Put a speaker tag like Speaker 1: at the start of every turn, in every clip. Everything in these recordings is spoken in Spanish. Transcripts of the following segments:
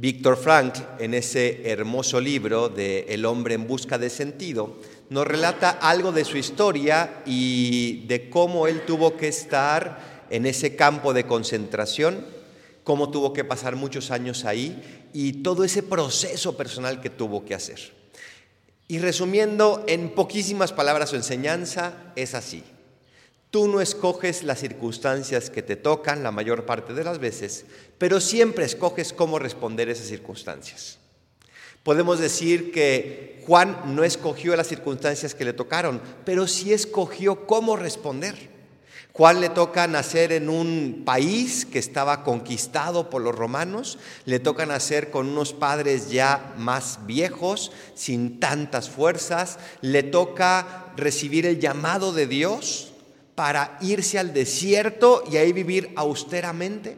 Speaker 1: Víctor Frank, en ese hermoso libro de El hombre en busca de sentido, nos relata algo de su historia y de cómo él tuvo que estar en ese campo de concentración, cómo tuvo que pasar muchos años ahí y todo ese proceso personal que tuvo que hacer. Y resumiendo en poquísimas palabras su enseñanza, es así. Tú no escoges las circunstancias que te tocan la mayor parte de las veces, pero siempre escoges cómo responder esas circunstancias. Podemos decir que Juan no escogió las circunstancias que le tocaron, pero sí escogió cómo responder. Juan le toca nacer en un país que estaba conquistado por los romanos, le toca nacer con unos padres ya más viejos, sin tantas fuerzas, le toca recibir el llamado de Dios para irse al desierto y ahí vivir austeramente.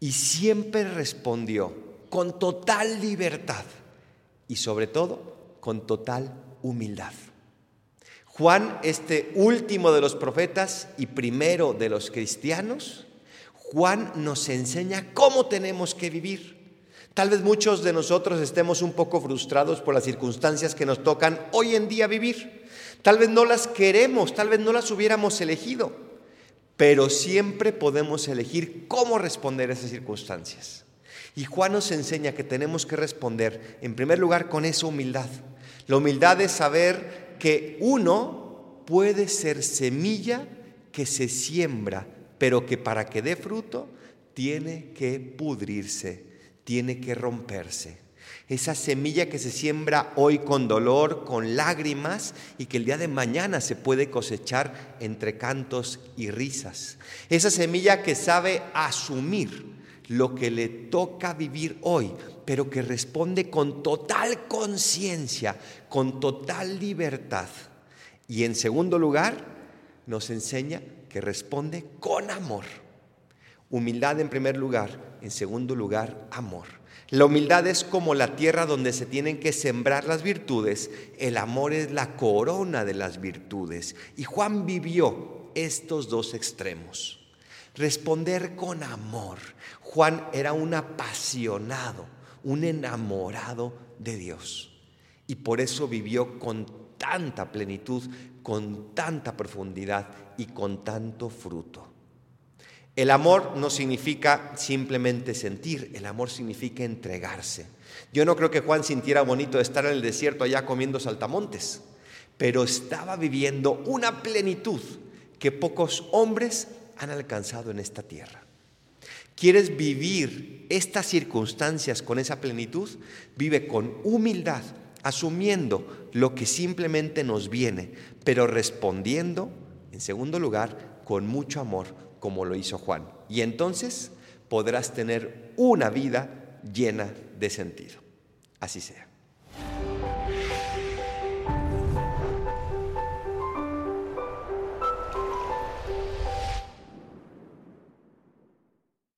Speaker 1: Y siempre respondió con total libertad y sobre todo con total humildad. Juan, este último de los profetas y primero de los cristianos, Juan nos enseña cómo tenemos que vivir. Tal vez muchos de nosotros estemos un poco frustrados por las circunstancias que nos tocan hoy en día vivir. Tal vez no las queremos, tal vez no las hubiéramos elegido, pero siempre podemos elegir cómo responder a esas circunstancias. Y Juan nos enseña que tenemos que responder, en primer lugar, con esa humildad. La humildad es saber que uno puede ser semilla que se siembra, pero que para que dé fruto tiene que pudrirse, tiene que romperse esa semilla que se siembra hoy con dolor, con lágrimas y que el día de mañana se puede cosechar entre cantos y risas. Esa semilla que sabe asumir lo que le toca vivir hoy, pero que responde con total conciencia, con total libertad. Y en segundo lugar, nos enseña que responde con amor. Humildad en primer lugar, en segundo lugar, amor. La humildad es como la tierra donde se tienen que sembrar las virtudes. El amor es la corona de las virtudes. Y Juan vivió estos dos extremos. Responder con amor. Juan era un apasionado, un enamorado de Dios. Y por eso vivió con tanta plenitud, con tanta profundidad y con tanto fruto. El amor no significa simplemente sentir, el amor significa entregarse. Yo no creo que Juan sintiera bonito estar en el desierto allá comiendo saltamontes, pero estaba viviendo una plenitud que pocos hombres han alcanzado en esta tierra. ¿Quieres vivir estas circunstancias con esa plenitud? Vive con humildad, asumiendo lo que simplemente nos viene, pero respondiendo, en segundo lugar, con mucho amor como lo hizo Juan. Y entonces podrás tener una vida llena de sentido. Así sea.